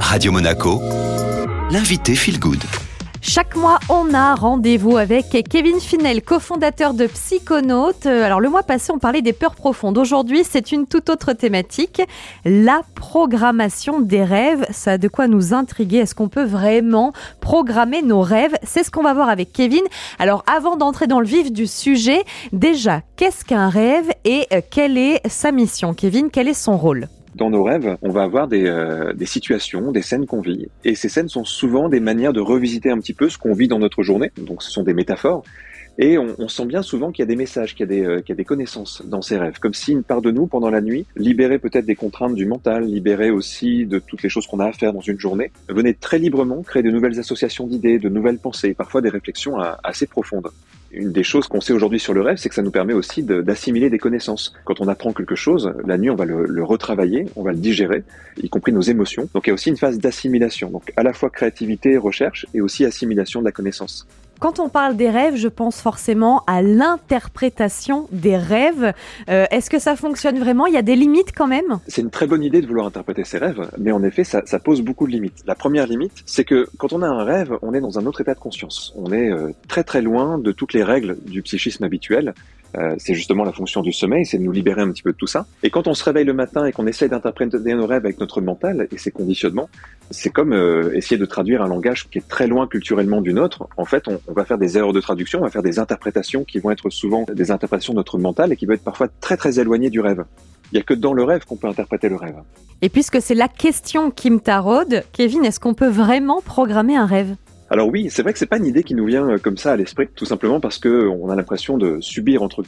Radio Monaco, l'invité Feel Good. Chaque mois, on a rendez-vous avec Kevin Finel, cofondateur de Psychonautes. Alors, le mois passé, on parlait des peurs profondes. Aujourd'hui, c'est une toute autre thématique, la programmation des rêves. Ça a de quoi nous intriguer. Est-ce qu'on peut vraiment programmer nos rêves? C'est ce qu'on va voir avec Kevin. Alors, avant d'entrer dans le vif du sujet, déjà, qu'est-ce qu'un rêve et euh, quelle est sa mission? Kevin, quel est son rôle? Dans nos rêves, on va avoir des, euh, des situations, des scènes qu'on vit. Et ces scènes sont souvent des manières de revisiter un petit peu ce qu'on vit dans notre journée. Donc ce sont des métaphores. Et on, on sent bien souvent qu'il y a des messages, qu'il y, a des, euh, qu'il y a des connaissances dans ces rêves. Comme si une part de nous, pendant la nuit, libérée peut-être des contraintes du mental, libérée aussi de toutes les choses qu'on a à faire dans une journée, venait très librement créer de nouvelles associations d'idées, de nouvelles pensées, parfois des réflexions assez profondes une des choses qu'on sait aujourd'hui sur le rêve, c'est que ça nous permet aussi d'assimiler des connaissances. Quand on apprend quelque chose, la nuit, on va le, le, retravailler, on va le digérer, y compris nos émotions. Donc il y a aussi une phase d'assimilation. Donc à la fois créativité, recherche, et aussi assimilation de la connaissance. Quand on parle des rêves, je pense forcément à l'interprétation des rêves. Euh, Est-ce que ça fonctionne vraiment? Il y a des limites quand même? C'est une très bonne idée de vouloir interpréter ses rêves, mais en effet, ça, ça pose beaucoup de limites. La première limite, c'est que quand on a un rêve, on est dans un autre état de conscience. On est euh, très très loin de toutes les règles du psychisme habituel. Euh, c'est justement la fonction du sommeil, c'est de nous libérer un petit peu de tout ça. Et quand on se réveille le matin et qu'on essaie d'interpréter nos rêves avec notre mental et ses conditionnements, c'est comme euh, essayer de traduire un langage qui est très loin culturellement du nôtre. En fait, on, on, va faire des erreurs de traduction, on va faire des interprétations qui vont être souvent des interprétations de notre mental et qui vont être parfois très très éloignées du rêve. Il n'y a que dans le rêve qu'on peut interpréter le rêve. Et puisque c'est la question qui me taraude, Kevin, est-ce qu'on peut vraiment programmer un rêve? Alors oui, c'est vrai que c'est pas une idée qui nous vient euh, comme ça à l'esprit, tout simplement parce que on a l'impression de subir entre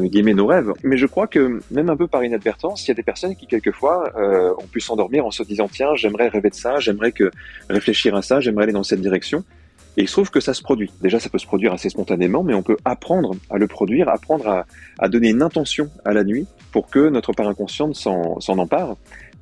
guillemets nos rêves. Mais je crois que même un peu par inadvertance, il y a des personnes qui quelquefois euh, ont pu s'endormir en se disant tiens, j'aimerais rêver de ça, j'aimerais que réfléchir à ça, j'aimerais aller dans cette direction. Et il se trouve que ça se produit. Déjà, ça peut se produire assez spontanément, mais on peut apprendre à le produire, apprendre à, à donner une intention à la nuit pour que notre part inconsciente s'en empare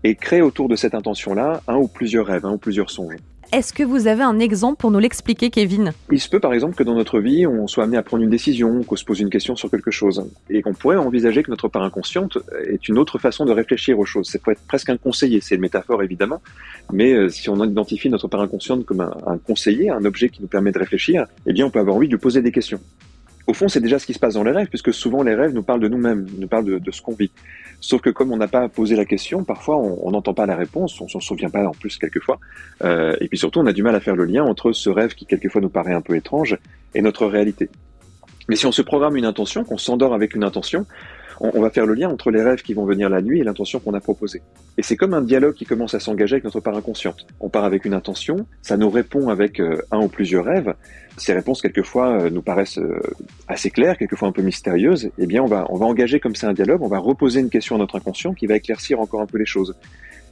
et crée autour de cette intention-là un ou plusieurs rêves, un ou plusieurs songes. Est-ce que vous avez un exemple pour nous l'expliquer, Kevin? Il se peut par exemple que dans notre vie, on soit amené à prendre une décision, qu'on se pose une question sur quelque chose, et qu'on pourrait envisager que notre part inconsciente est une autre façon de réfléchir aux choses. C'est peut être presque un conseiller, c'est une métaphore évidemment, mais euh, si on identifie notre part inconsciente comme un, conseiller, un objet qui nous permet de réfléchir, eh bien on peut avoir envie de lui poser des questions. Au fond, c'est déjà ce qui se passe dans les rêves, puisque souvent les rêves nous parlent de nous-mêmes, nous parlent de, de ce qu'on vit. Sauf que comme on n'a pas posé la question, parfois on n'entend pas la réponse, on s'en souvient pas en plus quelquefois, euh, et puis surtout on a du mal à faire le lien entre ce rêve qui quelquefois nous paraît un peu étrange et notre réalité. Mais si on se programme une intention, qu'on s'endort avec une intention, on, va faire le lien entre les rêves qui vont venir la nuit et l'intention qu'on a proposée. Et c'est comme un dialogue qui commence à s'engager avec notre part inconsciente. On part avec une intention, ça nous répond avec euh, un ou plusieurs rêves. Ces réponses quelquefois euh, nous paraissent euh, assez claires, quelquefois un peu mystérieuses. Eh bien, on va on va engager comme ça un dialogue, on va reposer une question à notre inconscient qui va éclaircir encore un peu les choses.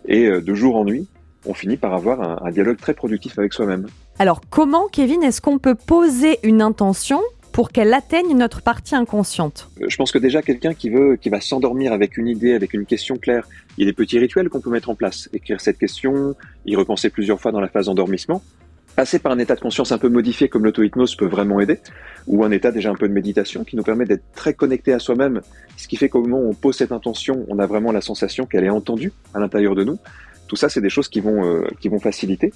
Et de jour en nuit, on finit par avoir un dialogue très productif avec soi-même. Alors, comment, Kevin, est-ce qu'on peut poser une intention pour qu'elle atteigne notre partie inconsciente Je pense que déjà quelqu'un qui veut, qui va s'endormir avec une idée, avec une question claire, il y a des petits rituels qu'on peut mettre en place. Écrire cette question, y repenser plusieurs fois dans la phase d'endormissement. Passer par un état de conscience un peu modifié comme l'auto-hypnose peut vraiment aider, ou un état déjà un peu de méditation qui nous permet d'être très connecté à soi-même, ce qui fait qu'au moment où on pose cette intention, on a vraiment la sensation qu'elle est entendue à l'intérieur de nous. Tout ça, c'est des choses qui vont, euh, qui vont faciliter.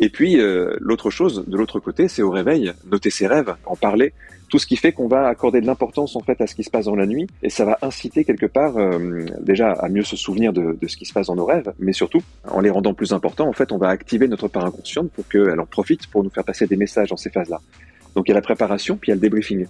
Et puis, euh, l'autre chose, de l'autre côté, c'est au réveil, noter ses rêves, en parler, tout ce qui fait qu'on va accorder de l'importance en fait à ce qui se passe dans la nuit, et ça va inciter quelque part euh, déjà à mieux se souvenir de, de, ce qui se passe dans nos rêves, mais surtout, en les rendant plus importants, en fait, on va activer notre part inconsciente pour qu'elle en profite pour nous faire passer des messages dans ces phases-là. Donc il y a la préparation, puis il y a le débriefing.